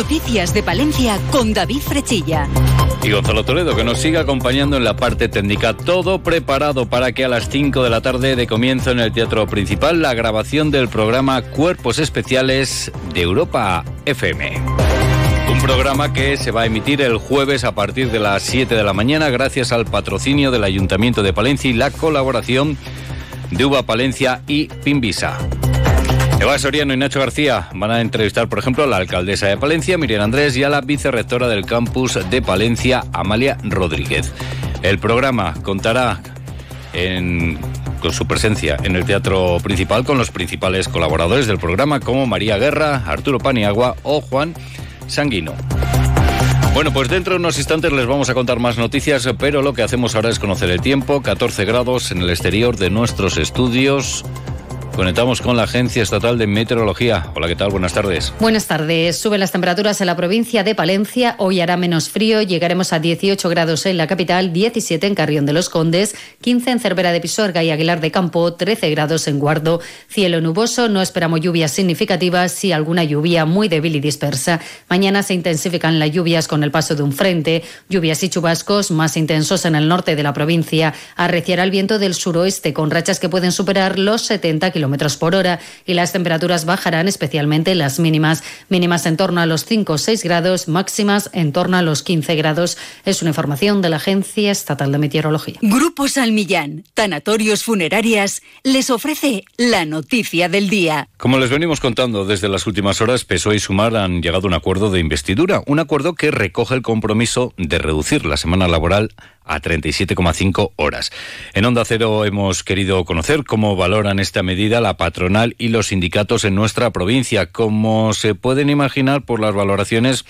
Noticias de Palencia con David Frechilla. Y Gonzalo Toledo, que nos sigue acompañando en la parte técnica. Todo preparado para que a las 5 de la tarde de comienzo en el Teatro Principal la grabación del programa Cuerpos Especiales de Europa FM. Un programa que se va a emitir el jueves a partir de las 7 de la mañana gracias al patrocinio del Ayuntamiento de Palencia y la colaboración de Uva Palencia y Pimbisa. Eva Soriano y Nacho García van a entrevistar, por ejemplo, a la alcaldesa de Palencia, Miriam Andrés, y a la vicerrectora del campus de Palencia, Amalia Rodríguez. El programa contará con su presencia en el teatro principal con los principales colaboradores del programa como María Guerra, Arturo Paniagua o Juan Sanguino. Bueno, pues dentro de unos instantes les vamos a contar más noticias, pero lo que hacemos ahora es conocer el tiempo. 14 grados en el exterior de nuestros estudios. Conectamos con la Agencia Estatal de Meteorología. Hola, ¿qué tal? Buenas tardes. Buenas tardes. Suben las temperaturas en la provincia de Palencia. Hoy hará menos frío. Llegaremos a 18 grados en la capital, 17 en Carrión de los Condes, 15 en Cervera de Pisuerga y Aguilar de Campo, 13 grados en Guardo. Cielo nuboso. No esperamos lluvias significativas, sí alguna lluvia muy débil y dispersa. Mañana se intensifican las lluvias con el paso de un frente. Lluvias y chubascos más intensos en el norte de la provincia. Arreciará el viento del suroeste con rachas que pueden superar los 70 kilómetros por hora y las temperaturas bajarán, especialmente las mínimas. Mínimas en torno a los 5 o 6 grados, máximas en torno a los 15 grados. Es una información de la Agencia Estatal de Meteorología. Grupo Salmillán, Tanatorios Funerarias, les ofrece la noticia del día. Como les venimos contando desde las últimas horas, PSOE y Sumar han llegado a un acuerdo de investidura, un acuerdo que recoge el compromiso de reducir la semana laboral a 37,5 horas. En Onda Cero hemos querido conocer cómo valoran esta medida la patronal y los sindicatos en nuestra provincia. Como se pueden imaginar por las valoraciones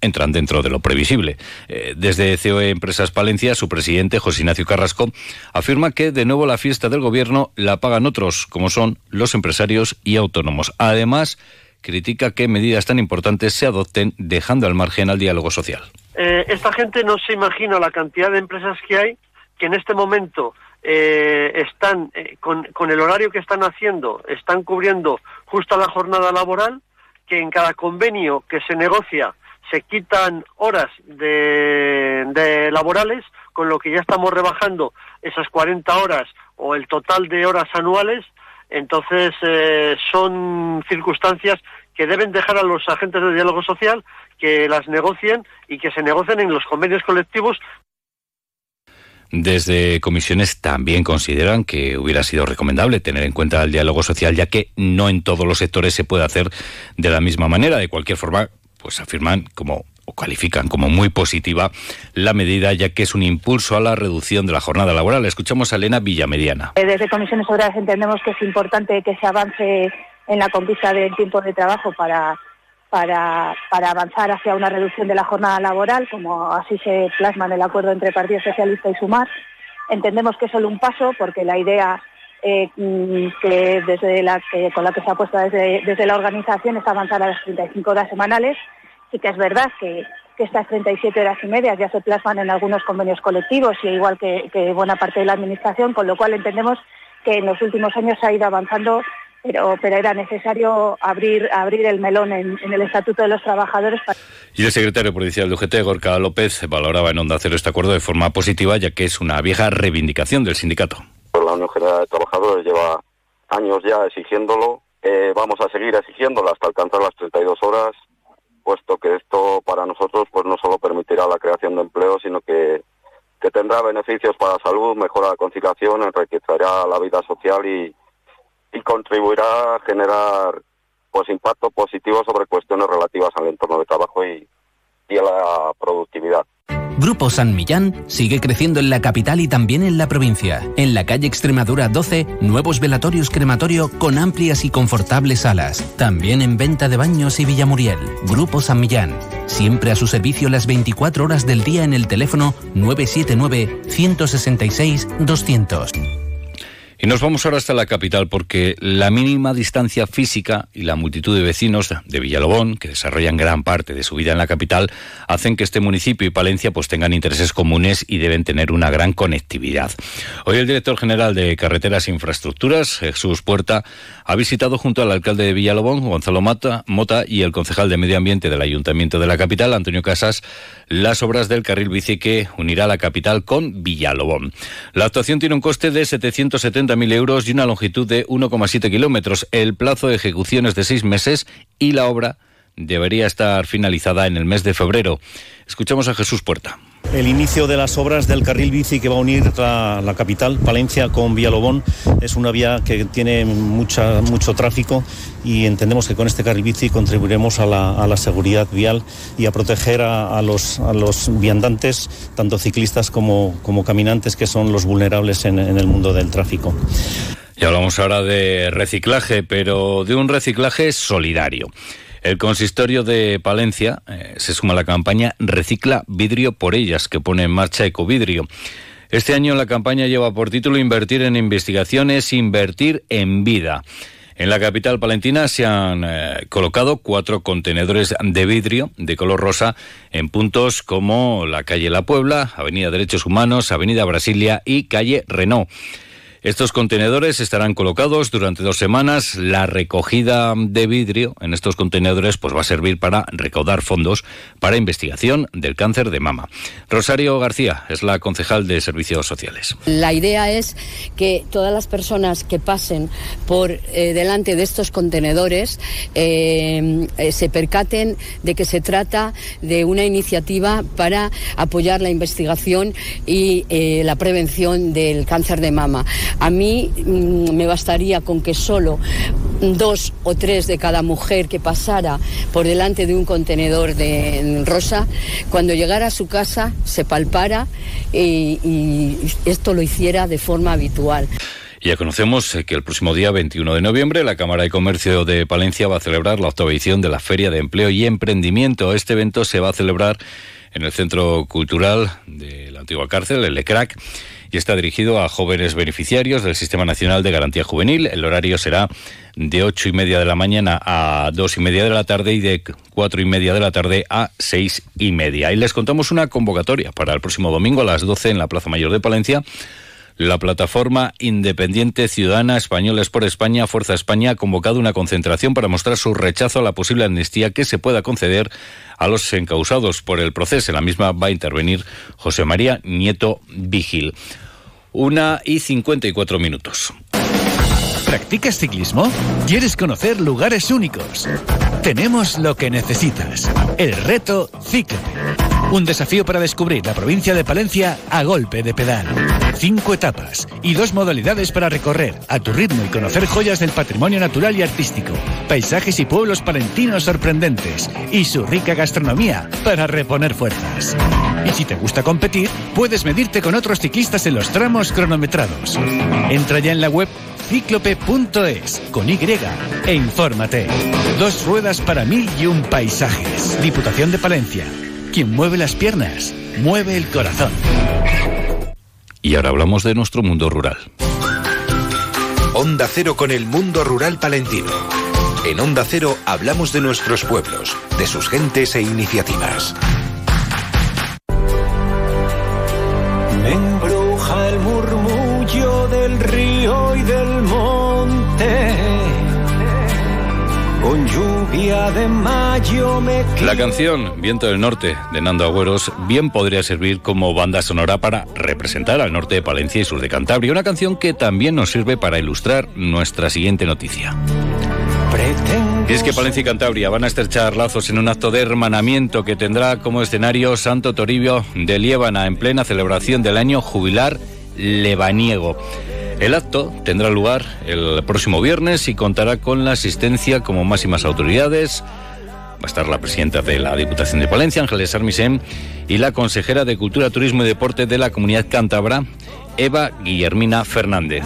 entran dentro de lo previsible. Eh, desde COE Empresas Palencia, su presidente, José Ignacio Carrasco, afirma que de nuevo la fiesta del gobierno la pagan otros, como son los empresarios y autónomos. Además, critica que medidas tan importantes se adopten dejando al margen al diálogo social. Eh, esta gente no se imagina la cantidad de empresas que hay que en este momento eh, están eh, con, el horario que están haciendo, están cubriendo justo la jornada laboral, que en cada convenio que se negocia se quitan horas de, laborales, con lo que ya estamos rebajando esas 40 horas o el total de horas anuales. Entonces, son circunstancias que deben dejar a los agentes de diálogo social que las negocien y que se negocien en los convenios colectivos. Desde comisiones también consideran que hubiera sido recomendable tener en cuenta el diálogo social, ya que no en todos los sectores se puede hacer de la misma manera. De cualquier forma, pues afirman como o califican como muy positiva la medida, ya que es un impulso a la reducción de la jornada laboral. Escuchamos a Elena Villamediana. Eh, desde Comisiones Obreras entendemos que es importante que se avance en la conquista del tiempo de trabajo para para, para avanzar hacia una reducción de la jornada laboral, como así se plasma en el acuerdo entre Partido Socialista y Sumar. Entendemos que es solo un paso, porque la idea eh, mm, que desde la con la que se ha puesto desde, desde, la organización es avanzar a las 35 horas semanales. Sí que es verdad que, que, estas 37 horas y media ya se plasman en algunos convenios colectivos y igual que, que buena parte de la Administración, con lo cual entendemos que en los últimos años se ha ido avanzando pero, pero era necesario abrir, abrir el melón en, el Estatuto de los Trabajadores. Y el secretario provincial de UGT, Gorka López, valoraba en Onda Cero este acuerdo de forma positiva, ya que es una vieja reivindicación del sindicato. La Unión General de Trabajadores lleva años ya exigiéndolo. Eh, vamos a seguir exigiéndolo hasta alcanzar las 32 horas, puesto que esto para nosotros pues no solo permitirá la creación de empleo, sino que, que tendrá beneficios para la salud, mejora la conciliación, enriquecerá la vida social y, y contribuirá a generar pues impacto positivo sobre cuestiones relativas al entorno de trabajo y, y a la productividad. Grupo San Millán sigue creciendo en la capital y también en la provincia. En la calle Extremadura 12, nuevos velatorios crematorio con amplias y confortables salas. También en venta de baños y Villamuriel. Grupo San Millán. Siempre a su servicio las 24 horas del día en el teléfono 979 166 200. Y nos vamos ahora hasta la capital porque la mínima distancia física y la multitud de vecinos de Villalobón, que desarrollan gran parte de su vida en la capital, hacen que este municipio y Palencia pues tengan intereses comunes y deben tener una gran conectividad. Hoy el director general de Carreteras e Infraestructuras, Jesús Puerta, ha visitado junto al alcalde de Villalobón, Gonzalo Mata, Mota, y el concejal de Medio Ambiente del Ayuntamiento de la capital, Antonio Casas, las obras del carril bici que unirá la capital con Villalobón. La actuación tiene un coste de 770.000 euros y una longitud de 1,7 kilómetros. El plazo de ejecución es de seis meses y la obra debería estar finalizada en el mes de febrero. Escuchamos a Jesús Puerta. El inicio de las obras del carril bici que va a unir la, capital, Palencia, con Villalobón, es una vía que tiene mucha, mucho tráfico y entendemos que con este carril bici contribuiremos a la, seguridad vial y a proteger a, los, a los viandantes, tanto ciclistas como, como caminantes, que son los vulnerables en, en el mundo del tráfico. Y hablamos ahora de reciclaje, pero de un reciclaje solidario. El consistorio de Palencia eh, se suma a la campaña Recicla vidrio por ellas, que pone en marcha Ecovidrio. Este año la campaña lleva por título Invertir en investigaciones, invertir en vida. En la capital palentina se han eh, colocado cuatro contenedores de vidrio de color rosa en puntos como la calle La Puebla, Avenida Derechos Humanos, Avenida Brasilia y calle Renault. Estos contenedores estarán colocados durante dos semanas. La recogida de vidrio en estos contenedores pues, va a servir para recaudar fondos para investigación del cáncer de mama. Rosario García es la concejal de Servicios Sociales. La idea es que todas las personas que pasen por eh, delante de estos contenedores eh, eh, se percaten de que se trata de una iniciativa para apoyar la investigación y la prevención del cáncer de mama. A mí mm, me bastaría con que solo dos o tres de cada mujer que pasara por delante de un contenedor de rosa, cuando llegara a su casa se palpara y, esto lo hiciera de forma habitual. Ya conocemos eh, que el próximo día 21 de noviembre la Cámara de Comercio de Palencia va a celebrar la octava edición de la Feria de Empleo y Emprendimiento. Este evento se va a celebrar en el Centro Cultural de la antigua cárcel, el ECRAC y está dirigido a jóvenes beneficiarios del Sistema Nacional de Garantía Juvenil. El horario será de ocho y media de la mañana a dos y media de la tarde y de cuatro y media de la tarde a seis y media. Y les contamos una convocatoria para el próximo domingo a las doce en la Plaza Mayor de Palencia la plataforma independiente ciudadana Españoles por España, Fuerza España, ha convocado una concentración para mostrar su rechazo a la posible amnistía que se pueda conceder a los encausados por el proceso. En la misma va a intervenir José María Nieto Vigil. Una y cincuenta y cuatro minutos. ¿Practicas ciclismo? ¿Quieres conocer lugares únicos? Tenemos lo que necesitas. El reto Cíclope un desafío para descubrir la provincia de Palencia a golpe de pedal. Cinco etapas y dos modalidades para recorrer a tu ritmo y conocer joyas del patrimonio natural y artístico, paisajes y pueblos palentinos sorprendentes y su rica gastronomía para reponer fuerzas. Y si te gusta competir, puedes medirte con otros ciclistas en los tramos cronometrados. Entra ya en la web cíclope.es con Y e infórmate. Dos ruedas para mil y un paisajes. Diputación de Palencia. Quien mueve las piernas, mueve el corazón. Y ahora hablamos de nuestro mundo rural. Onda Cero con el mundo rural palentino. En Onda Cero hablamos de nuestros pueblos, de sus gentes e iniciativas. Me embruja el murmullo con lluvia de mayo me La canción Viento del Norte de Nando Agüeros bien podría servir como banda sonora para representar al norte de Palencia y sur de Cantabria, una canción que también nos sirve para ilustrar nuestra siguiente noticia. Y es que Palencia y Cantabria van a estrechar lazos en un acto de hermanamiento que tendrá como escenario Santo Toribio de Liébana en plena celebración del año jubilar lebaniego. El acto tendrá lugar el próximo viernes y contará con la asistencia como máximas autoridades. Va a estar la presidenta de la Diputación de Palencia, Ángeles Armisen, y la consejera de Cultura, Turismo y Deporte de la Comunidad Cántabra, Eva Guillermina Fernández.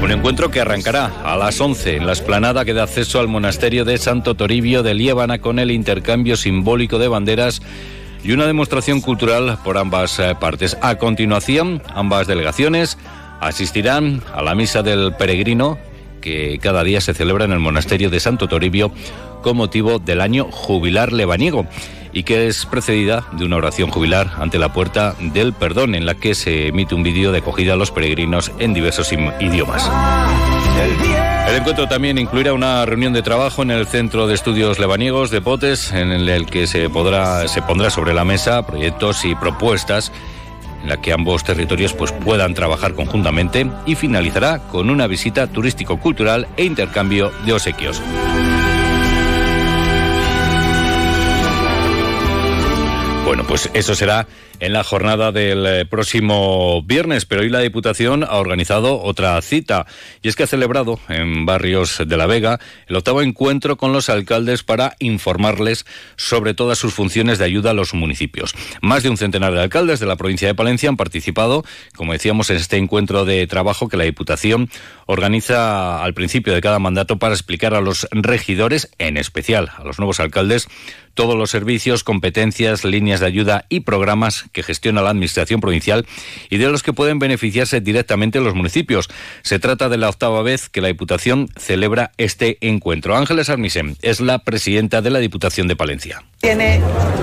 Un encuentro que arrancará a las 11 en la esplanada que da acceso al monasterio de Santo Toribio de Liébana con el intercambio simbólico de banderas y una demostración cultural por ambas eh, partes. A continuación, ambas delegaciones asistirán a la misa del peregrino que cada día se celebra en el monasterio de Santo Toribio con motivo del año jubilar lebaniego y que es precedida de una oración jubilar ante la puerta del perdón en la que se emite un vídeo de acogida a los peregrinos en diversos idiomas. El encuentro también incluirá una reunión de trabajo en el Centro de Estudios Lebaniegos de Potes, en el que se, podrá, se pondrá sobre la mesa proyectos y propuestas en la que ambos territorios pues, puedan trabajar conjuntamente y finalizará con una visita turístico-cultural e intercambio de obsequios. Bueno, pues eso será en la jornada del eh, próximo viernes, pero hoy la Diputación ha organizado otra cita y es que ha celebrado en barrios de La Vega el octavo encuentro con los alcaldes para informarles sobre todas sus funciones de ayuda a los municipios. Más de un centenar de alcaldes de la provincia de Palencia han participado, como decíamos, en este encuentro de trabajo que la Diputación organiza al principio de cada mandato para explicar a los regidores, en especial a los nuevos alcaldes, todos los servicios, competencias, líneas de ayuda y programas que gestiona la Administración provincial y de los que pueden beneficiarse directamente los municipios. Se trata de la octava vez que la Diputación celebra este encuentro. Ángeles Armisen es la presidenta de la Diputación de Palencia. Tiene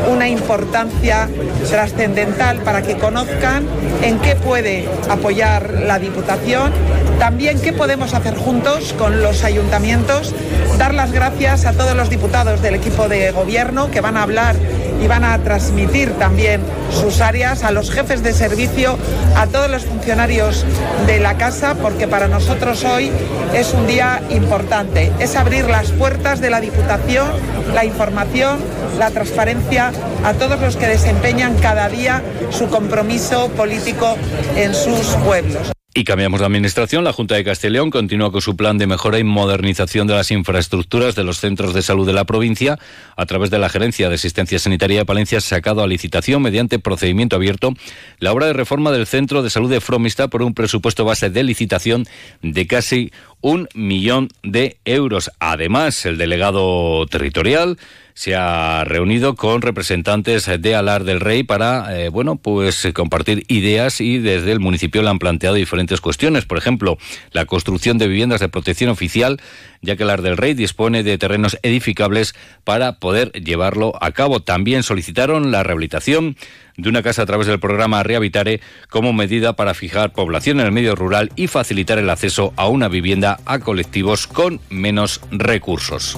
una importancia trascendental para que conozcan en qué puede apoyar la Diputación, también qué podemos hacer juntos con los ayuntamientos, dar las gracias a todos los diputados del equipo de gobierno que van a hablar y van a transmitir también sus áreas a los jefes de servicio, a todos los funcionarios de la casa, porque para nosotros hoy es un día importante. Es abrir las puertas de la Diputación, la información, la transparencia a todos los que desempeñan cada día su compromiso político en sus pueblos. Y cambiamos de administración. La Junta de Castellón continúa con su plan de mejora y modernización de las infraestructuras de los centros de salud de la provincia. A través de la Gerencia de Asistencia Sanitaria de Palencia sacado a licitación mediante procedimiento abierto la obra de reforma del Centro de Salud de Fromista por un presupuesto base de licitación de casi un millón de euros. Además, el delegado territorial se ha reunido con representantes de Alar del Rey para, eh, bueno, pues compartir ideas y desde el municipio le han planteado diferentes cuestiones. Por ejemplo, la construcción de viviendas de protección oficial, ya que Alar del Rey dispone de terrenos edificables para poder llevarlo a cabo. También solicitaron la rehabilitación de una casa a través del programa Rehabitare como medida para fijar población en el medio rural y facilitar el acceso a una vivienda a colectivos con menos recursos.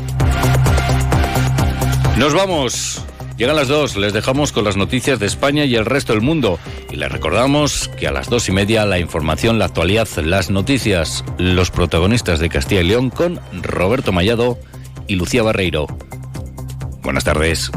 Nos vamos. Llegan las dos, les dejamos con las noticias de España y el resto del mundo. Y les recordamos que a las dos y media la información, la actualidad, las noticias, los protagonistas de Castilla y León con Roberto Mallado y Lucía Barreiro. Buenas tardes.